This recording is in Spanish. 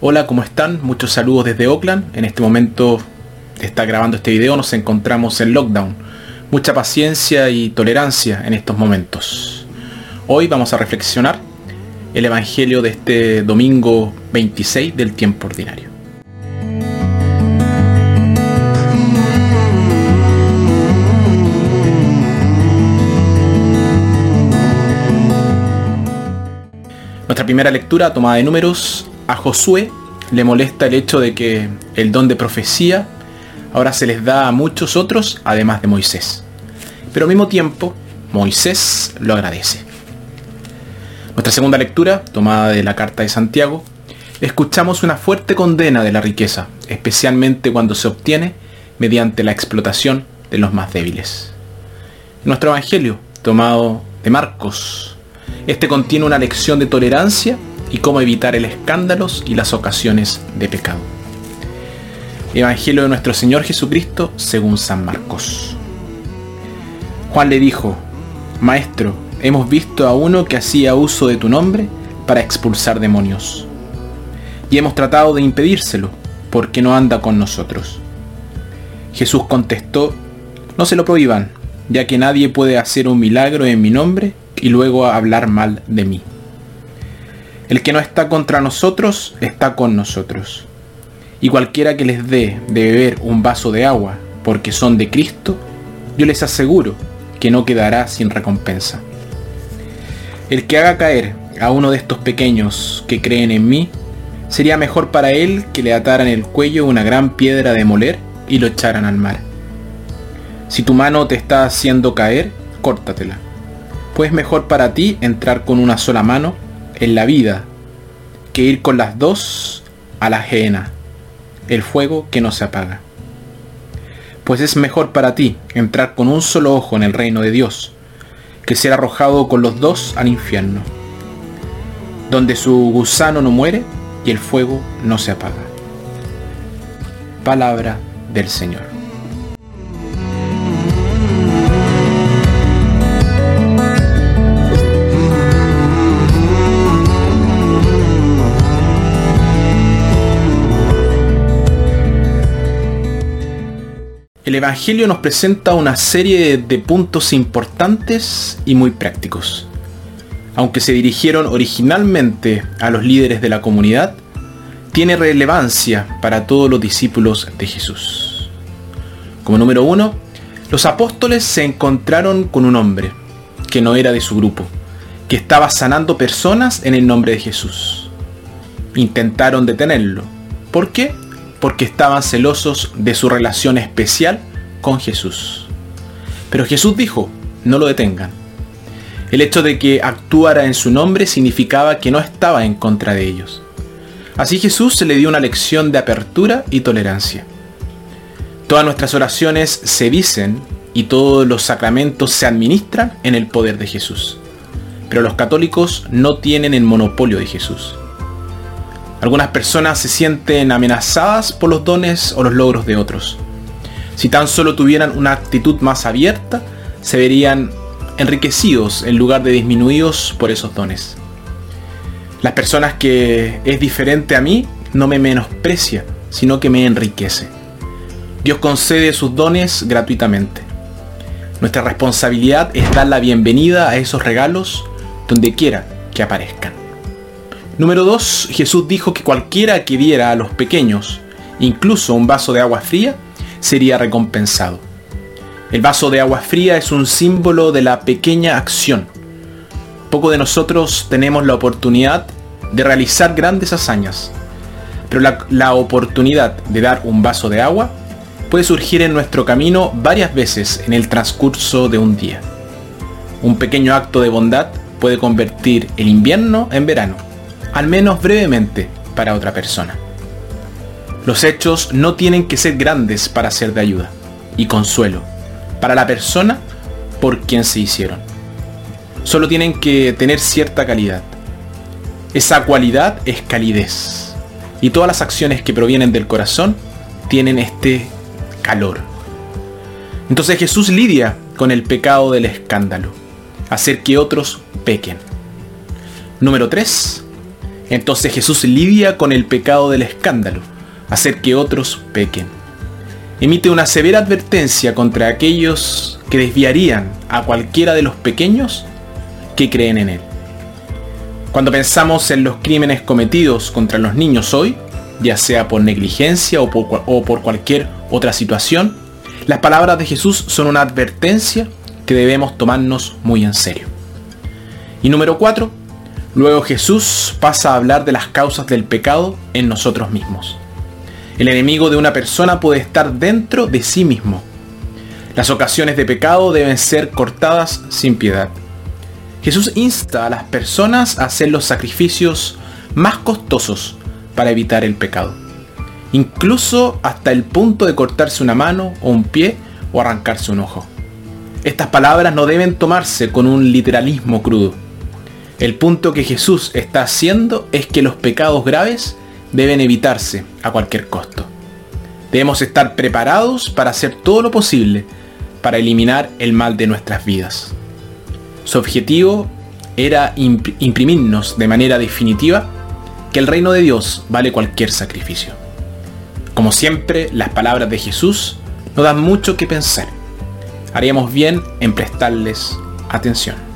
Hola, ¿cómo están? Muchos saludos desde Oakland. En este momento estar grabando este video nos encontramos en lockdown. Mucha paciencia y tolerancia en estos momentos. Hoy vamos a reflexionar el Evangelio de este domingo 26 del tiempo ordinario. Nuestra primera lectura, tomada de números, a Josué le molesta el hecho de que el don de profecía ahora se les da a muchos otros, además de Moisés. Pero al mismo tiempo, Moisés lo agradece. Nuestra segunda lectura, tomada de la carta de Santiago, escuchamos una fuerte condena de la riqueza, especialmente cuando se obtiene mediante la explotación de los más débiles. Nuestro Evangelio, tomado de Marcos, este contiene una lección de tolerancia y cómo evitar el escándalos y las ocasiones de pecado. Evangelio de nuestro Señor Jesucristo según San Marcos. Juan le dijo, Maestro, hemos visto a uno que hacía uso de tu nombre para expulsar demonios. Y hemos tratado de impedírselo, porque no anda con nosotros. Jesús contestó, no se lo prohíban, ya que nadie puede hacer un milagro en mi nombre y luego hablar mal de mí. El que no está contra nosotros está con nosotros. Y cualquiera que les dé de beber un vaso de agua porque son de Cristo, yo les aseguro que no quedará sin recompensa. El que haga caer a uno de estos pequeños que creen en mí, sería mejor para él que le ataran el cuello una gran piedra de moler y lo echaran al mar. Si tu mano te está haciendo caer, córtatela pues mejor para ti entrar con una sola mano en la vida que ir con las dos a la ajena, el fuego que no se apaga. Pues es mejor para ti entrar con un solo ojo en el reino de Dios, que ser arrojado con los dos al infierno, donde su gusano no muere y el fuego no se apaga. Palabra del Señor. El Evangelio nos presenta una serie de puntos importantes y muy prácticos. Aunque se dirigieron originalmente a los líderes de la comunidad, tiene relevancia para todos los discípulos de Jesús. Como número uno, los apóstoles se encontraron con un hombre que no era de su grupo, que estaba sanando personas en el nombre de Jesús. Intentaron detenerlo. ¿Por qué? Porque estaban celosos de su relación especial con Jesús. Pero Jesús dijo, no lo detengan. El hecho de que actuara en su nombre significaba que no estaba en contra de ellos. Así Jesús se le dio una lección de apertura y tolerancia. Todas nuestras oraciones se dicen y todos los sacramentos se administran en el poder de Jesús. Pero los católicos no tienen el monopolio de Jesús. Algunas personas se sienten amenazadas por los dones o los logros de otros. Si tan solo tuvieran una actitud más abierta, se verían enriquecidos en lugar de disminuidos por esos dones. Las personas que es diferente a mí no me menosprecia, sino que me enriquece. Dios concede sus dones gratuitamente. Nuestra responsabilidad es dar la bienvenida a esos regalos donde quiera que aparezcan. Número 2. Jesús dijo que cualquiera que diera a los pequeños, incluso un vaso de agua fría, sería recompensado. El vaso de agua fría es un símbolo de la pequeña acción. Poco de nosotros tenemos la oportunidad de realizar grandes hazañas, pero la, la, oportunidad de dar un vaso de agua puede surgir en nuestro camino varias veces en el transcurso de un día. Un pequeño acto de bondad puede convertir el invierno en verano al menos brevemente, para otra persona. Los hechos no tienen que ser grandes para ser de ayuda y consuelo para la persona por quien se hicieron. Solo tienen que tener cierta calidad. Esa cualidad es calidez. Y todas las acciones que provienen del corazón tienen este calor. Entonces Jesús lidia con el pecado del escándalo, hacer que otros pequen. Número 3. Entonces Jesús lidia con el pecado del escándalo, hacer que otros pequen. Emite una severa advertencia contra aquellos que desviarían a cualquiera de los pequeños que creen en Él. Cuando pensamos en los crímenes cometidos contra los niños hoy, ya sea por negligencia o por, cualquier otra situación, las palabras de Jesús son una advertencia que debemos tomarnos muy en serio. Y número 4, luego Jesús pasa a hablar de las causas del pecado en nosotros mismos. El enemigo de una persona puede estar dentro de sí mismo. Las ocasiones de pecado deben ser cortadas sin piedad. Jesús insta a las personas a hacer los sacrificios más costosos para evitar el pecado. Incluso hasta el punto de cortarse una mano o un pie o arrancarse un ojo. Estas palabras no deben tomarse con un literalismo crudo. El punto que Jesús está haciendo es que los pecados graves deben evitarse a cualquier costo. Debemos estar preparados para hacer todo lo posible para eliminar el mal de nuestras vidas. Su objetivo era imprimirnos de manera definitiva que el reino de Dios vale cualquier sacrificio. Como siempre, las palabras de Jesús nos dan mucho que pensar. Haríamos bien en prestarles atención.